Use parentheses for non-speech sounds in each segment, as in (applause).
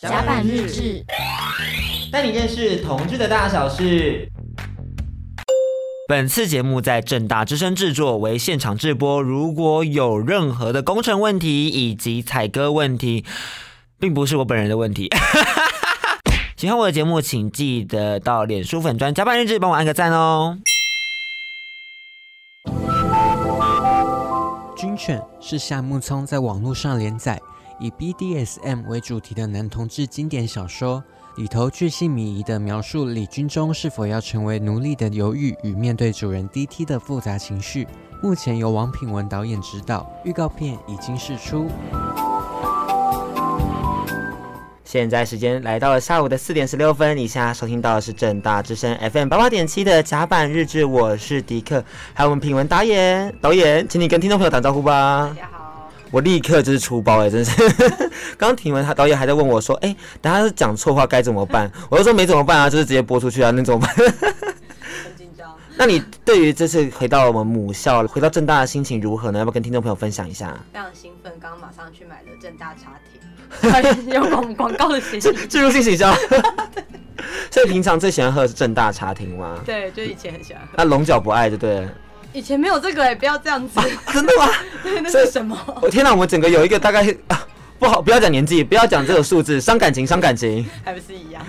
甲板日志，带你认识同志的大小事。本次节目在正大之声制作，为现场制播。如果有任何的工程问题以及采歌问题，并不是我本人的问题。(laughs) 喜欢我的节目，请记得到脸书粉专甲板日志帮我按个赞哦。军犬是夏木聪在网络上连载以 BDSM 为主题的男同志经典小说。里头巨细靡遗地描述李军中是否要成为奴隶的犹豫与面对主人 DT 的复杂情绪。目前由王品文导演执导，预告片已经释出。现在时间来到了下午的四点十六分，以下收听到的是正大之声 FM 八八点七的甲板日志，我是迪克，还有我们品文导演，导演，请你跟听众朋友打招呼吧。大家好。我立刻就是出包哎、欸，真是！(laughs) 刚刚听完他导演还在问我说：“哎、欸，等下是讲错话该怎么办？”我就说：“没怎么办啊，就是直接播出去啊，那怎么办？”很紧张。那你对于这次回到我们母校，回到正大的心情如何呢？要不要跟听众朋友分享一下？非常兴奋，刚刚马上去买了正大茶亭，(laughs) 有广广告的形式，进入性行销。(laughs) 所以平常最喜欢喝的是正大茶亭吗？对，就以前很喜欢喝。那龙角不爱，对不对？以前没有这个哎、欸，不要这样子。啊、真的吗？(laughs) 那是什么？我天哪，我们整个有一个大概啊，不好，不要讲年纪，不要讲这个数字，伤感情，伤感情。还不是一样。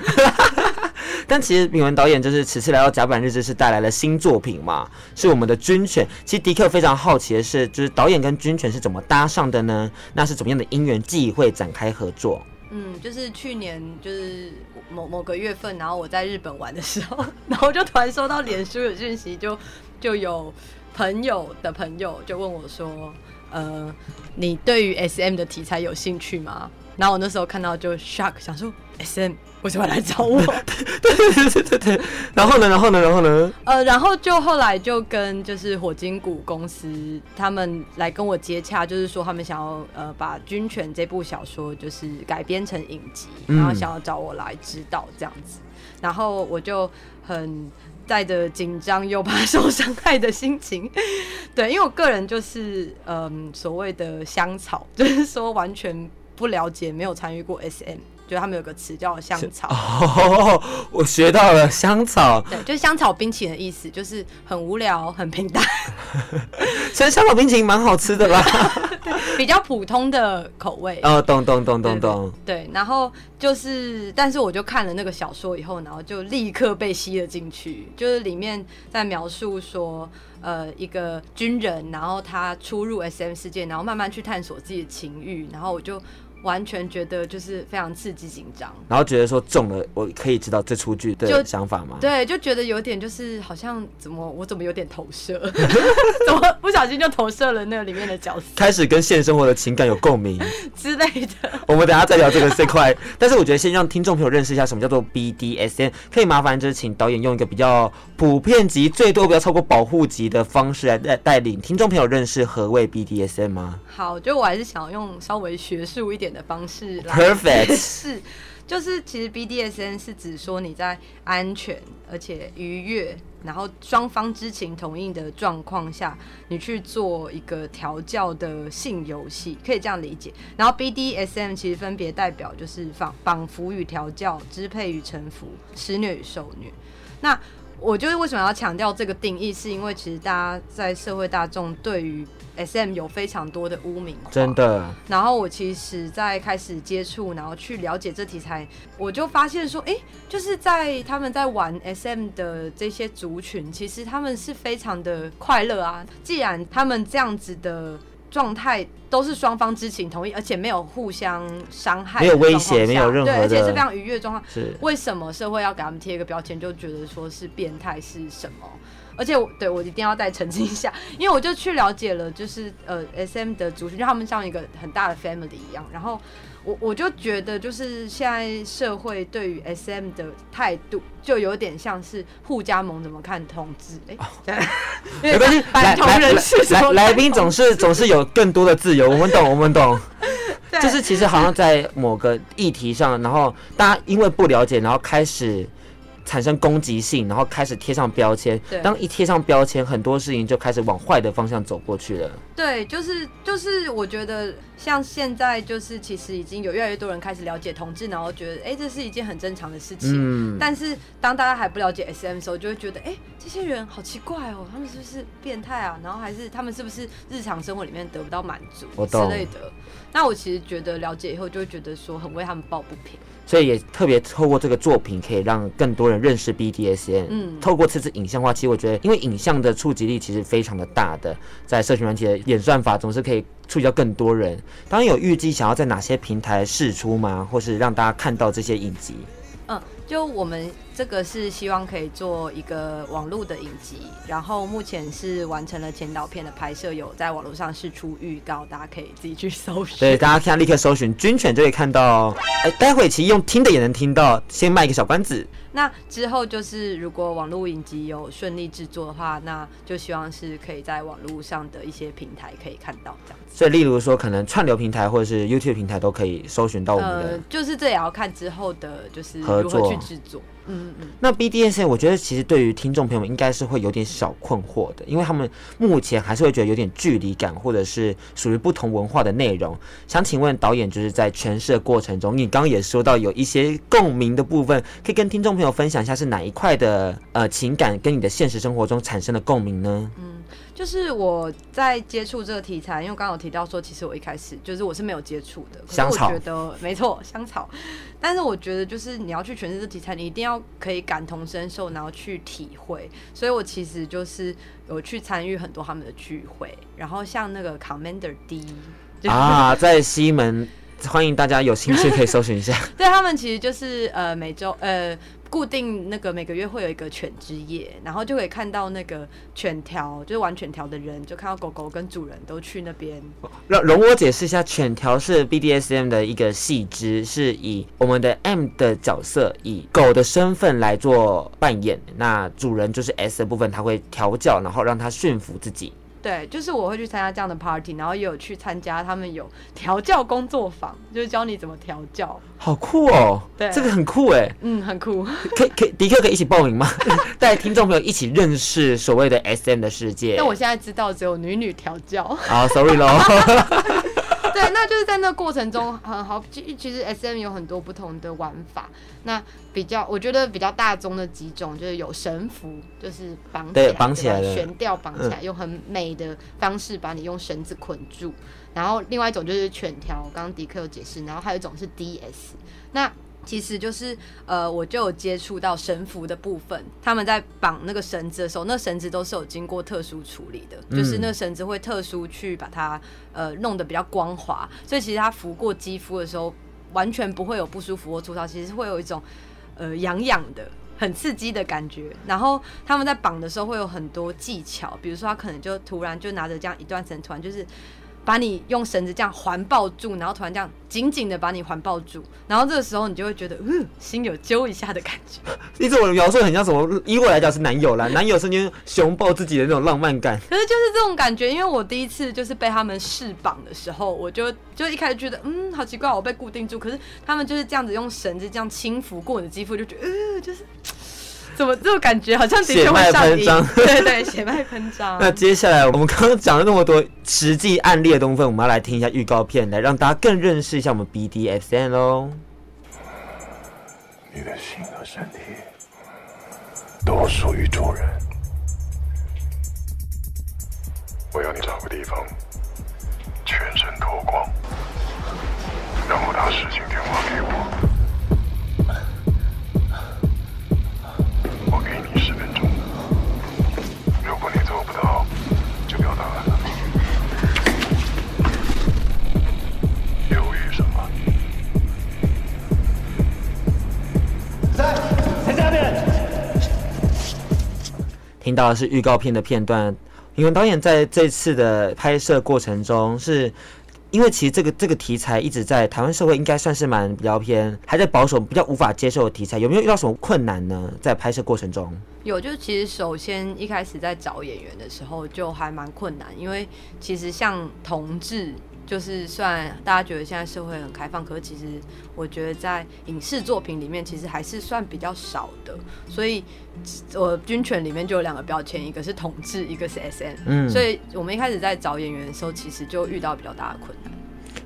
(laughs) 但其实敏文导演就是此次来到甲板日志是带来了新作品嘛，是我们的军犬。其实迪克非常好奇的是，就是导演跟军犬是怎么搭上的呢？那是怎么样的因缘际会展开合作？嗯，就是去年就是某某个月份，然后我在日本玩的时候，然后就突然收到脸书的讯息，就就有。朋友的朋友就问我说：“呃，你对于 SM 的题材有兴趣吗？”然后我那时候看到就 shock，想说 SM 为什么来找我？(laughs) 对对对对对。然后呢？然后呢？然后呢？呃，然后就后来就跟就是火金谷公司他们来跟我接洽，就是说他们想要呃把《军犬》这部小说就是改编成影集，然后想要找我来指导这样子。嗯、然后我就很。带着紧张又怕受伤害的心情，(laughs) 对，因为我个人就是嗯所谓的香草，(laughs) 就是说完全不了解，没有参与过 SM。觉得他们有个词叫香草 (laughs) 哦，我学到了香草，对，就是香草冰淇淋的意思，就是很无聊、很平淡。(laughs) 其实香草冰淇淋蛮好吃的啦，(laughs) 比较普通的口味。哦，懂懂懂懂懂。对，然后就是，但是我就看了那个小说以后，然后就立刻被吸了进去。就是里面在描述说，呃，一个军人，然后他出入 SM 世界，然后慢慢去探索自己的情欲，然后我就。完全觉得就是非常刺激紧张，然后觉得说中了，我可以知道这出剧的想法吗？对，就觉得有点就是好像怎么我怎么有点投射，(laughs) 怎么不小心就投射了那个里面的角色，开始跟现实生活的情感有共鸣 (laughs) 之类的。我们等下再聊这个这块，但是我觉得先让听众朋友认识一下什么叫做 BDSN，可以麻烦就是请导演用一个比较普遍级、最多不要超过保护级的方式来带带领听众朋友认识何谓 BDSN 吗？好，就我还是想要用稍微学术一点的方式来，Perfect (laughs) 是，就是其实 BDSM 是指说你在安全而且愉悦，然后双方知情同意的状况下，你去做一个调教的性游戏，可以这样理解。然后 BDSM 其实分别代表就是仿绑缚与调教、支配与臣服、施虐与受虐。那我就是为什么要强调这个定义，是因为其实大家在社会大众对于 SM 有非常多的污名化，真的。然后我其实，在开始接触，然后去了解这题材，我就发现说，哎、欸，就是在他们在玩 SM 的这些族群，其实他们是非常的快乐啊。既然他们这样子的状态都是双方知情同意，而且没有互相伤害，没有威胁，没有任何的，对，而且是非常愉悦的状况。是为什么社会要给他们贴一个标签，就觉得说是变态是什么？而且我对我一定要再澄清一下，因为我就去了解了，就是呃 SM 的族群，就他们像一个很大的 family 一样。然后我我就觉得，就是现在社会对于 SM 的态度，就有点像是互加盟怎么看同志？哎、(laughs) 没关系，来来来，来宾总是总是有更多的自由，我们懂，我们懂。(laughs) 就是其实好像在某个议题上，然后大家因为不了解，然后开始。产生攻击性，然后开始贴上标签。对，当一贴上标签，很多事情就开始往坏的方向走过去了。对，就是就是，我觉得像现在就是，其实已经有越来越多人开始了解同志，然后觉得哎，这是一件很正常的事情。嗯。但是当大家还不了解 SM 的时候，就会觉得哎，这些人好奇怪哦，他们是不是变态啊？然后还是他们是不是日常生活里面得不到满足之类的？那我其实觉得了解以后，就会觉得说很为他们抱不平。所以也特别透过这个作品，可以让更多人认识 BDSN。嗯，透过这次影像化，其实我觉得，因为影像的触及力其实非常的大的，在社群软体的演算法总是可以触及到更多人。当然有预计想要在哪些平台试出吗？或是让大家看到这些影集？嗯，就我们。这个是希望可以做一个网络的影集，然后目前是完成了前导片的拍摄，有在网络上释出预告，大家可以自己去搜寻。对，大家现在立刻搜寻“军犬”就可以看到。哎，待会其实用听的也能听到。先卖一个小关子。那之后就是，如果网络影集有顺利制作的话，那就希望是可以在网络上的一些平台可以看到这样子。所以，例如说，可能串流平台或者是 YouTube 平台都可以搜寻到我们的。呃，就是这也要看之后的，就是如何去制作。嗯那 BDSM 我觉得其实对于听众朋友们应该是会有点小困惑的，因为他们目前还是会觉得有点距离感，或者是属于不同文化的内容。想请问导演，就是在诠释的过程中，你刚刚也说到有一些共鸣的部分，可以跟听众朋友分享一下是哪一块的呃情感跟你的现实生活中产生的共鸣呢？嗯。就是我在接触这个题材，因为刚刚有提到说，其实我一开始就是我是没有接触的。香草。觉得没错，香草。但是我觉得，就是你要去诠释这题材，你一定要可以感同身受，然后去体会。所以我其实就是有去参与很多他们的聚会，然后像那个 Commander D 啊，在西门，欢迎大家有兴趣可以搜寻一下。(laughs) 对，他们其实就是呃每周呃。固定那个每个月会有一个犬之夜，然后就可以看到那个犬条，就是玩犬条的人，就看到狗狗跟主人都去那边。让容我解释一下，犬条是 BDSM 的一个细支，是以我们的 M 的角色以狗的身份来做扮演，那主人就是 S 的部分，他会调教，然后让他驯服自己。对，就是我会去参加这样的 party，然后也有去参加他们有调教工作坊，就是教你怎么调教。好酷哦！对，这个很酷哎。嗯，很酷。可以可以，迪克可以一起报名吗？(laughs) 带听众朋友一起认识所谓的 SM 的世界。但我现在知道只有女女调教。(laughs) (laughs) 好，sorry 喽。(laughs) 对，那就是在那过程中很好。其其实 SM 有很多不同的玩法。那比较，我觉得比较大宗的几种就是有绳缚，就是绑起来，绑起来，悬吊绑起来，嗯，用很美的方式把你用绳子捆住。然后另外一种就是犬条，刚刚迪克有解释。然后还有一种是 DS。那其实就是呃，我就有接触到绳服的部分。他们在绑那个绳子的时候，那绳子都是有经过特殊处理的，嗯、就是那绳子会特殊去把它呃弄得比较光滑，所以其实它拂过肌肤的时候，完全不会有不舒服或粗糙，其实会有一种呃痒痒的、很刺激的感觉。然后他们在绑的时候会有很多技巧，比如说他可能就突然就拿着这样一段绳，突然就是。把你用绳子这样环抱住，然后突然这样紧紧的把你环抱住，然后这个时候你就会觉得，嗯，心有揪一下的感觉。(laughs) 你怎么描述很像什么？以我来讲是男友啦，男友瞬间熊抱自己的那种浪漫感。可是就是这种感觉，因为我第一次就是被他们试绑的时候，我就就一开始觉得，嗯，好奇怪，我被固定住。可是他们就是这样子用绳子这样轻抚过你的肌肤，就觉得，嗯，就是。怎么这种感觉好像血脉喷张？对对，血脉喷张。(laughs) 那接下来我们刚刚讲了那么多实际案例的东西，我们要来听一下预告片，来让大家更认识一下我们 BDSN 喽。你的心和身体都属于主人。我要你找个地方，全身脱光，然后打实情电话给我。到的是预告片的片段。你们导演在这次的拍摄过程中，是因为其实这个这个题材一直在台湾社会应该算是蛮比较偏，还在保守，比较无法接受的题材。有没有遇到什么困难呢？在拍摄过程中，有，就其实首先一开始在找演员的时候就还蛮困难，因为其实像同志。就是虽然大家觉得现在社会很开放，可是其实我觉得在影视作品里面，其实还是算比较少的。所以，我军犬里面就有两个标签，一个是统治，一个是 SM。嗯，所以我们一开始在找演员的时候，其实就遇到比较大的困难。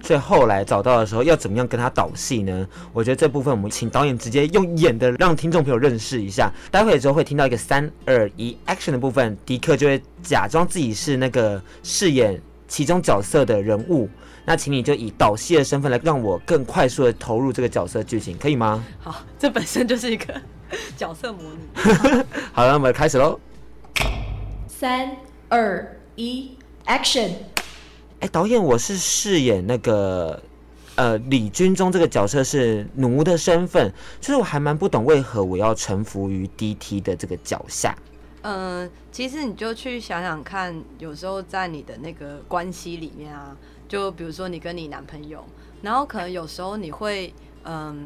所以后来找到的时候，要怎么样跟他导戏呢？我觉得这部分我们请导演直接用演的，让听众朋友认识一下。待会之后会听到一个三二一 action 的部分，迪克就会假装自己是那个饰演。其中角色的人物，那请你就以导戏的身份来让我更快速的投入这个角色剧情，可以吗？好，这本身就是一个角色模拟。(laughs) 好了，那我们开始喽。三二一，Action！哎，导演，我是饰演那个呃李军中这个角色是奴的身份，就是我还蛮不懂为何我要臣服于 DT 的这个脚下。嗯，其实你就去想想看，有时候在你的那个关系里面啊，就比如说你跟你男朋友，然后可能有时候你会，嗯，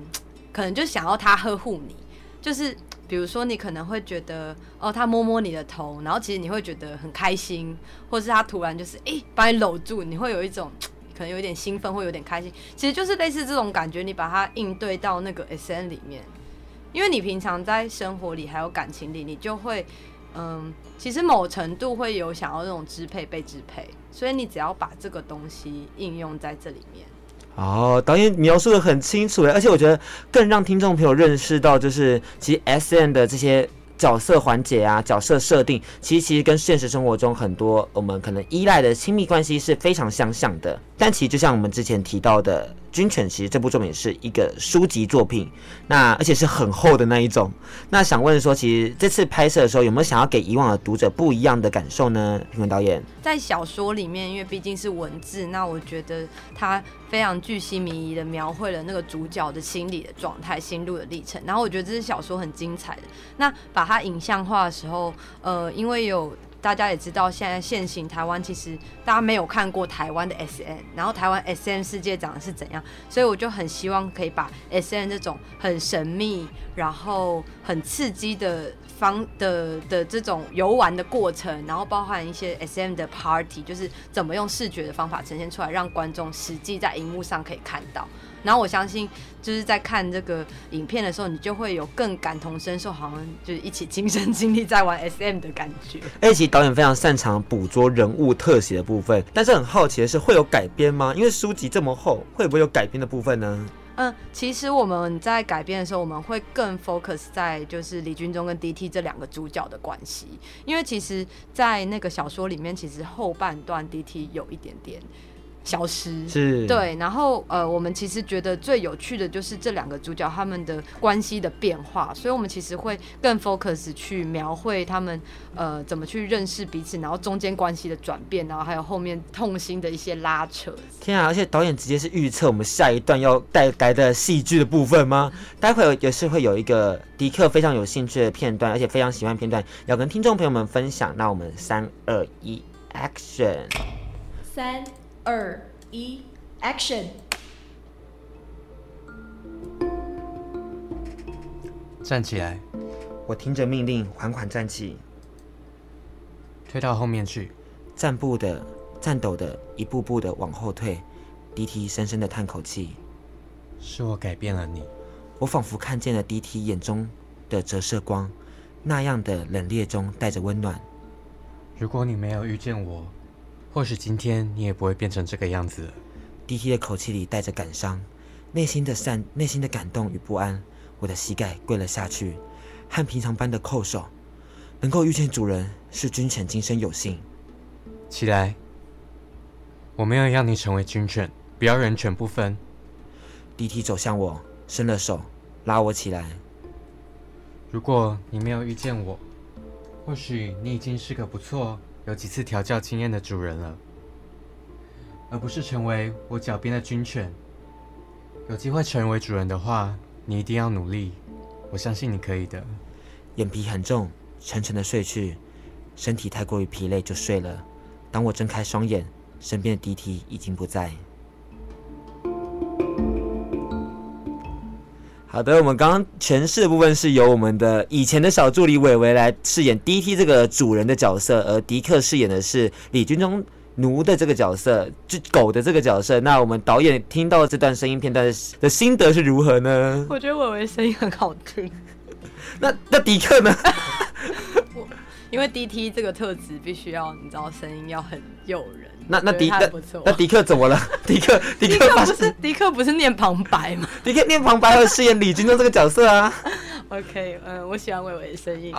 可能就想要他呵护你，就是比如说你可能会觉得，哦，他摸摸你的头，然后其实你会觉得很开心，或是他突然就是，哎，把你搂住，你会有一种可能有点兴奋，会有点开心，其实就是类似这种感觉，你把它应对到那个 S N 里面，因为你平常在生活里还有感情里，你就会。嗯，其实某程度会有想要那种支配被支配，所以你只要把这个东西应用在这里面。哦，导演描述得很清楚，而且我觉得更让听众朋友认识到，就是其实 SM 的这些角色环节啊、角色设定，其实其实跟现实生活中很多我们可能依赖的亲密关系是非常相像的。但其实就像我们之前提到的。军犬其实这部作品是一个书籍作品，那而且是很厚的那一种。那想问说，其实这次拍摄的时候有没有想要给以往的读者不一样的感受呢？评文导演在小说里面，因为毕竟是文字，那我觉得他非常具细靡遗的描绘了那个主角的心理的状态、心路的历程。然后我觉得这是小说很精彩的。那把它影像化的时候，呃，因为有。大家也知道，现在现行台湾其实大家没有看过台湾的 SM，然后台湾 SM 世界长得是怎样，所以我就很希望可以把 SM 这种很神秘，然后很刺激的方的的这种游玩的过程，然后包含一些 SM 的 party，就是怎么用视觉的方法呈现出来，让观众实际在荧幕上可以看到。然后我相信，就是在看这个影片的时候，你就会有更感同身受，好像就是一起亲身经历在玩 SM 的感觉。而且其实导演非常擅长捕捉人物特写的部分，但是很好奇的是，会有改编吗？因为书籍这么厚，会不会有改编的部分呢？嗯，其实我们在改编的时候，我们会更 focus 在就是李军中跟 DT 这两个主角的关系，因为其实，在那个小说里面，其实后半段 DT 有一点点。消失是对，然后呃，我们其实觉得最有趣的就是这两个主角他们的关系的变化，所以我们其实会更 focus 去描绘他们呃怎么去认识彼此，然后中间关系的转变，然后还有后面痛心的一些拉扯。天啊！而且导演直接是预测我们下一段要带来的戏剧的部分吗？待会也是会有一个迪克非常有兴趣的片段，而且非常喜欢片段，要跟听众朋友们分享。那我们三二一，Action！三。二一，Action！站起来！我听着命令，缓缓站起，退到后面去，战步的、颤抖的，一步步的往后退。DT 深深的叹口气，是我改变了你。我仿佛看见了 DT 眼中的折射光，那样的冷冽中带着温暖。如果你没有遇见我。或许今天你也不会变成这个样子。DT 的口气里带着感伤，内心的善，内心的感动与不安。我的膝盖跪了下去，和平常般的叩首。能够遇见主人，是军犬今生有幸。起来，我没有要你成为军犬，不要人犬不分。DT 走向我，伸了手，拉我起来。如果你没有遇见我，或许你已经是个不错。有几次调教经验的主人了，而不是成为我脚边的军犬。有机会成为主人的话，你一定要努力。我相信你可以的。眼皮很重，沉沉的睡去，身体太过于疲累就睡了。当我睁开双眼，身边的迪提已经不在。好的，我们刚刚诠释的部分是由我们的以前的小助理伟伟来饰演 DT 这个主人的角色，而迪克饰演的是李军中奴的这个角色，就狗的这个角色。那我们导演听到这段声音片段的心得是如何呢？我觉得伟伟声音很好听。那那迪克呢？因为 D T 这个特质必须要，你知道，声音要很诱人。那那迪克那迪克怎么了？(laughs) 迪克迪克不是迪克不是念旁白吗？(laughs) 迪克念旁白和饰演李军忠这个角色啊。(laughs) OK，嗯，我喜欢伟伟的声音。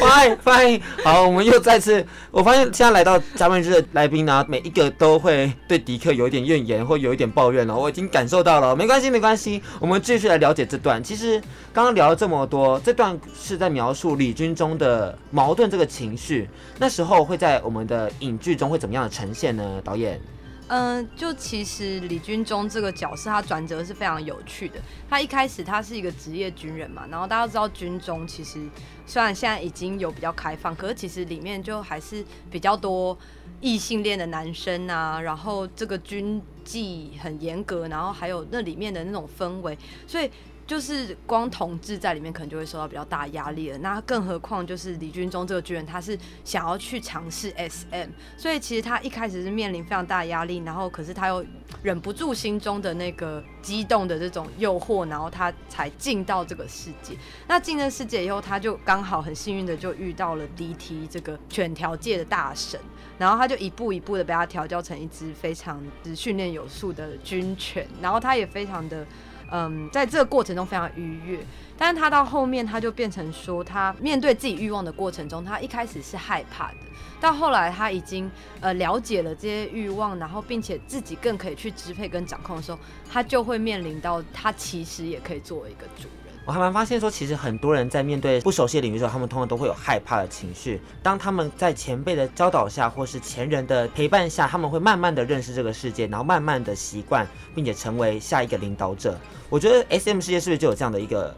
Fine (laughs) fine，。好，我们又再次，我发现现在来到嘉宾日的来宾呢，每一个都会对迪克有一点怨言或有一点抱怨了。我已经感受到了，没关系，没关系，我们继续来了解这段。其实刚刚聊了这么多，这段是在描述李军中的矛盾这个情绪。那时候会在我们的影剧中会怎么样的呈现呢？导演？嗯、就其实李军中这个角色，他转折是非常有趣的。他一开始他是一个职业军人嘛，然后大家都知道军中其实虽然现在已经有比较开放，可是其实里面就还是比较多异性恋的男生啊。然后这个军纪很严格，然后还有那里面的那种氛围，所以。就是光同志在里面可能就会受到比较大压力了，那更何况就是李军中这个军人，他是想要去尝试 SM，所以其实他一开始是面临非常大压力，然后可是他又忍不住心中的那个激动的这种诱惑，然后他才进到这个世界。那进了世界以后，他就刚好很幸运的就遇到了 DT 这个犬条界的大神，然后他就一步一步的被他调教成一只非常训练有素的军犬，然后他也非常的。嗯，在这个过程中非常愉悦，但是他到后面他就变成说，他面对自己欲望的过程中，他一开始是害怕的，到后来他已经呃了解了这些欲望，然后并且自己更可以去支配跟掌控的时候，他就会面临到他其实也可以作为一个主人。我还蛮发现说，其实很多人在面对不熟悉的领域时候，他们通常都会有害怕的情绪。当他们在前辈的教导下，或是前人的陪伴下，他们会慢慢的认识这个世界，然后慢慢的习惯，并且成为下一个领导者。我觉得 SM 世界是不是就有这样的一个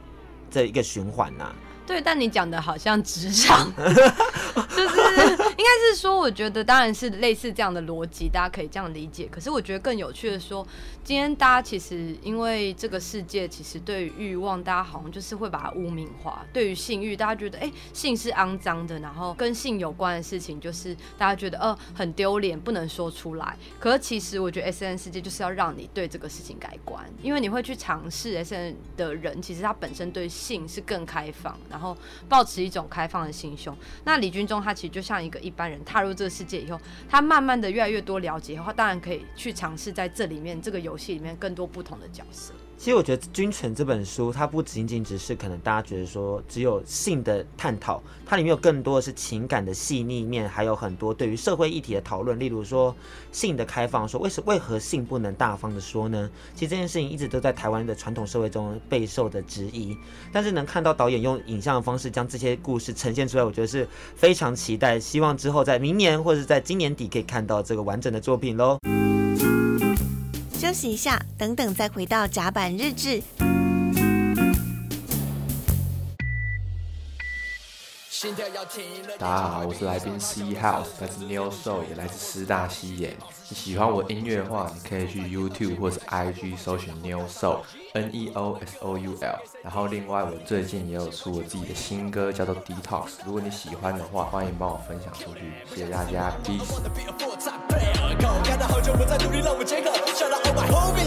这一个循环呢、对，但你讲的好像职场，(laughs) 就是应该是说，我觉得当然是类似这样的逻辑，大家可以这样理解。可是我觉得更有趣的说，今天大家其实因为这个世界，其实对于欲望，大家好像就是会把它污名化。对于性欲，大家觉得哎，性是肮脏的，然后跟性有关的事情，就是大家觉得呃很丢脸，不能说出来。可是其实我觉得 S N 世界就是要让你对这个事情改观，因为你会去尝试 S N 的人，其实他本身对性是更开放。然后抱持一种开放的心胸。那李军中他其实就像一个一般人，踏入这个世界以后，他慢慢的越来越多了解以后，他当然可以去尝试在这里面这个游戏里面更多不同的角色。其实我觉得《君权》这本书，它不仅仅只是可能大家觉得说只有性的探讨，它里面有更多的是情感的细腻面，还有很多对于社会议题的讨论。例如说性的开放，说为什为何性不能大方的说呢？其实这件事情一直都在台湾的传统社会中备受的质疑。但是能看到导演用影像的方式将这些故事呈现出来，我觉得是非常期待。希望之后在明年或者是在今年底可以看到这个完整的作品喽。休息一下，等等再回到甲板日志。大家好，我是来宾 C House，来自 New Soul，也来自师大西演。你喜欢我音乐的话，你可以去 YouTube 或者 IG 搜寻 New Soul N E O S O U L。然后另外，我最近也有出我自己的新歌，叫做 Detox。如果你喜欢的话，欢迎帮我分享出去，谢谢大家，Peace。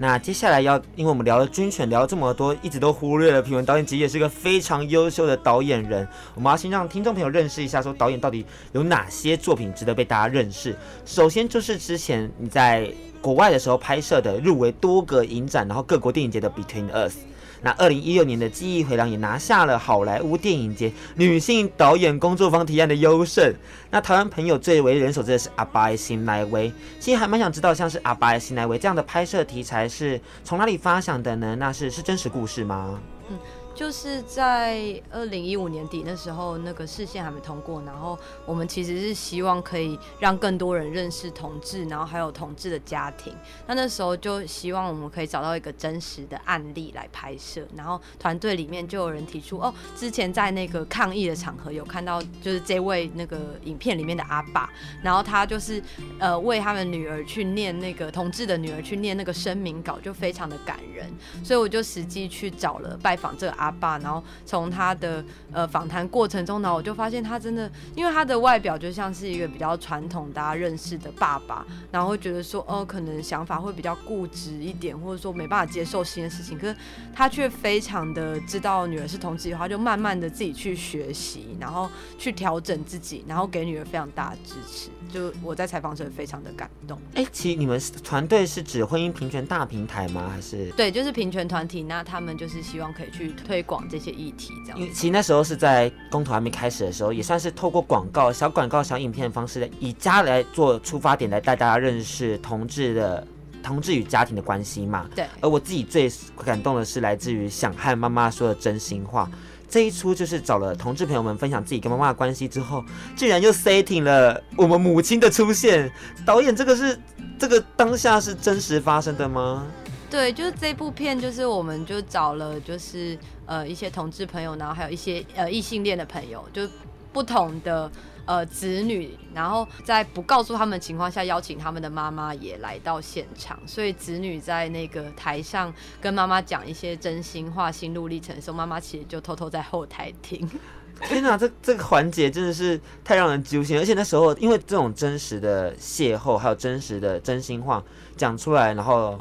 那接下来要，因为我们聊了军犬，聊了这么多，一直都忽略了品文导演，其实也是个非常优秀的导演人。我们要先让听众朋友认识一下，说导演到底有哪些作品值得被大家认识。首先就是之前你在国外的时候拍摄的，入围多个影展，然后各国电影节的《Between Us》。那二零一六年的《记忆回廊》也拿下了好莱坞电影节女性导演工作坊提案的优胜。那台湾朋友最为人所知的是《阿爸的心内话》，其实还蛮想知道，像是《阿爸的心内话》这样的拍摄题材是从哪里发想的呢？那是是真实故事吗？嗯。就是在二零一五年底那时候，那个视线还没通过，然后我们其实是希望可以让更多人认识同志，然后还有同志的家庭。那那时候就希望我们可以找到一个真实的案例来拍摄，然后团队里面就有人提出，哦，之前在那个抗议的场合有看到，就是这位那个影片里面的阿爸，然后他就是呃为他们女儿去念那个同志的女儿去念那个声明稿，就非常的感人，所以我就实际去找了拜访这个阿。爸，然后从他的呃访谈过程中呢，我就发现他真的，因为他的外表就像是一个比较传统大家认识的爸爸，然后会觉得说，哦、呃，可能想法会比较固执一点，或者说没办法接受新的事情，可是他却非常的知道女儿是同志的话，就慢慢的自己去学习，然后去调整自己，然后给女儿非常大的支持。就我在采访时非常的感动。哎，其实你们团队是指婚姻平权大平台吗？还是？对，就是平权团体。那他们就是希望可以去推广这些议题，这样。其实那时候是在公投还没开始的时候，也算是透过广告、小广告、小影片的方式，以家来做出发点，来带大家认识同志的同志与家庭的关系嘛。对。而我自己最感动的是来自于想和妈妈说的真心话。这一出就是找了同志朋友们分享自己跟妈妈的关系之后，竟然又 setting 了我们母亲的出现。导演，这个是这个当下是真实发生的吗？对，就是这部片，就是我们就找了就是呃一些同志朋友，然后还有一些呃异性恋的朋友，就不同的。呃，子女，然后在不告诉他们的情况下，邀请他们的妈妈也来到现场，所以子女在那个台上跟妈妈讲一些真心话、心路历程的时候，妈妈其实就偷偷在后台听。(laughs) 天哪，这这个环节真的是太让人揪心，而且那时候因为这种真实的邂逅，还有真实的真心话讲出来，然后。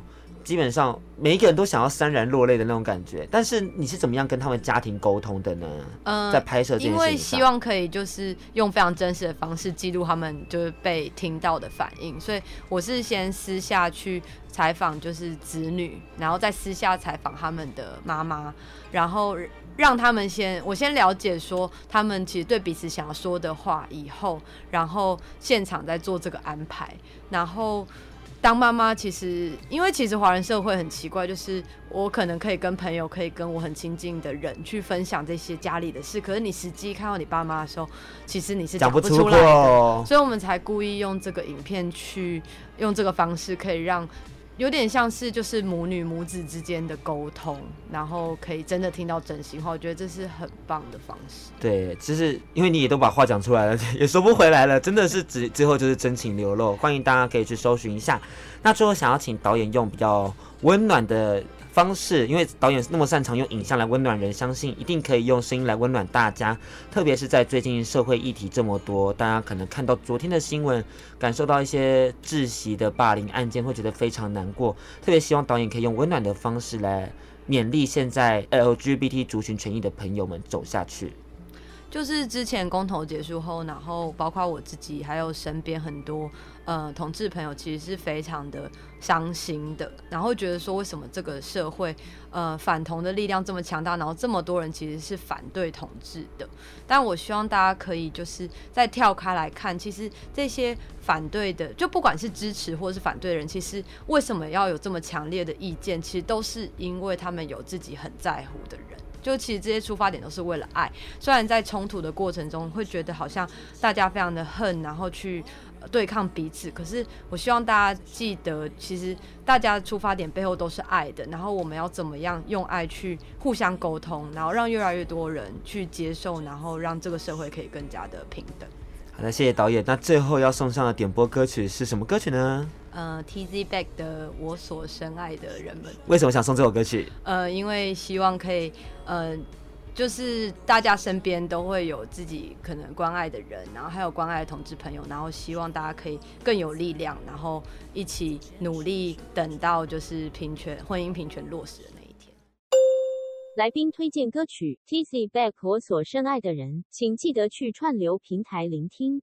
基本上每一个人都想要潸然落泪的那种感觉，但是你是怎么样跟他们家庭沟通的呢？嗯、呃，在拍摄因为希望可以就是用非常真实的方式记录他们就是被听到的反应，所以我是先私下去采访就是子女，然后再私下采访他们的妈妈，然后让他们先我先了解说他们其实对彼此想要说的话以后，然后现场再做这个安排，然后。当妈妈，其实因为其实华人社会很奇怪，就是我可能可以跟朋友，可以跟我很亲近的人去分享这些家里的事，可是你实际看到你爸妈的时候，其实你是讲不出来的，所以我们才故意用这个影片去用这个方式，可以让。有点像是就是母女母子之间的沟通，然后可以真的听到真心话，我觉得这是很棒的方式。对，就是因为你也都把话讲出来了，也说不回来了，真的是只最后就是真情流露。欢迎大家可以去搜寻一下。那最后想要请导演用比较温暖的。方式，因为导演那么擅长用影像来温暖人，相信一定可以用声音来温暖大家。特别是在最近社会议题这么多，大家可能看到昨天的新闻，感受到一些窒息的霸凌案件，会觉得非常难过。特别希望导演可以用温暖的方式来勉励现在 LGBT 族群权益的朋友们走下去。就是之前公投结束后，然后包括我自己，还有身边很多呃同志朋友，其实是非常的伤心的，然后觉得说为什么这个社会呃反同的力量这么强大，然后这么多人其实是反对同志的。但我希望大家可以就是再跳开来看，其实这些反对的，就不管是支持或是反对人，其实为什么要有这么强烈的意见，其实都是因为他们有自己很在乎的人。就其实这些出发点都是为了爱，虽然在冲突的过程中会觉得好像大家非常的恨，然后去对抗彼此，可是我希望大家记得，其实大家的出发点背后都是爱的，然后我们要怎么样用爱去互相沟通，然后让越来越多人去接受，然后让这个社会可以更加的平等。好的，谢谢导演。那最后要送上的点播歌曲是什么歌曲呢？呃，Tizzy Bac 的《我所深爱的人们》。为什么想送这首歌曲？呃，因为希望可以，呃，就是大家身边都会有自己可能关爱的人，然后还有关爱的同志朋友，然后希望大家可以更有力量，然后一起努力，等到就是平权婚姻平权落实的那一天。来宾推荐歌曲 Tizzy Back《我所深爱的人》，请记得去串流平台聆听。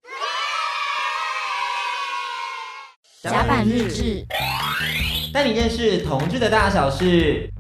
甲板日志，带你认识同志的大小事。